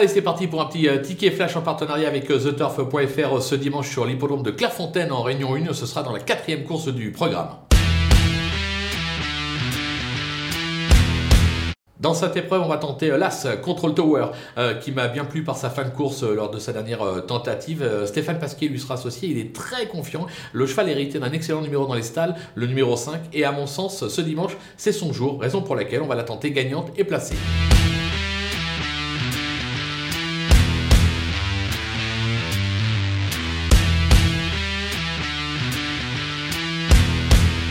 Allez, c'est parti pour un petit euh, ticket flash en partenariat avec euh, TheTurf.fr euh, ce dimanche sur l'hippodrome de Clairefontaine en Réunion 1. Ce sera dans la quatrième course du programme. Dans cette épreuve, on va tenter l'As Control Tower, qui m'a bien plu par sa fin de course lors de sa dernière tentative. Stéphane Pasquier lui sera associé, il est très confiant. Le cheval hérité d'un excellent numéro dans les stalles, le numéro 5, et à mon sens, ce dimanche, c'est son jour, raison pour laquelle on va la tenter gagnante et placée.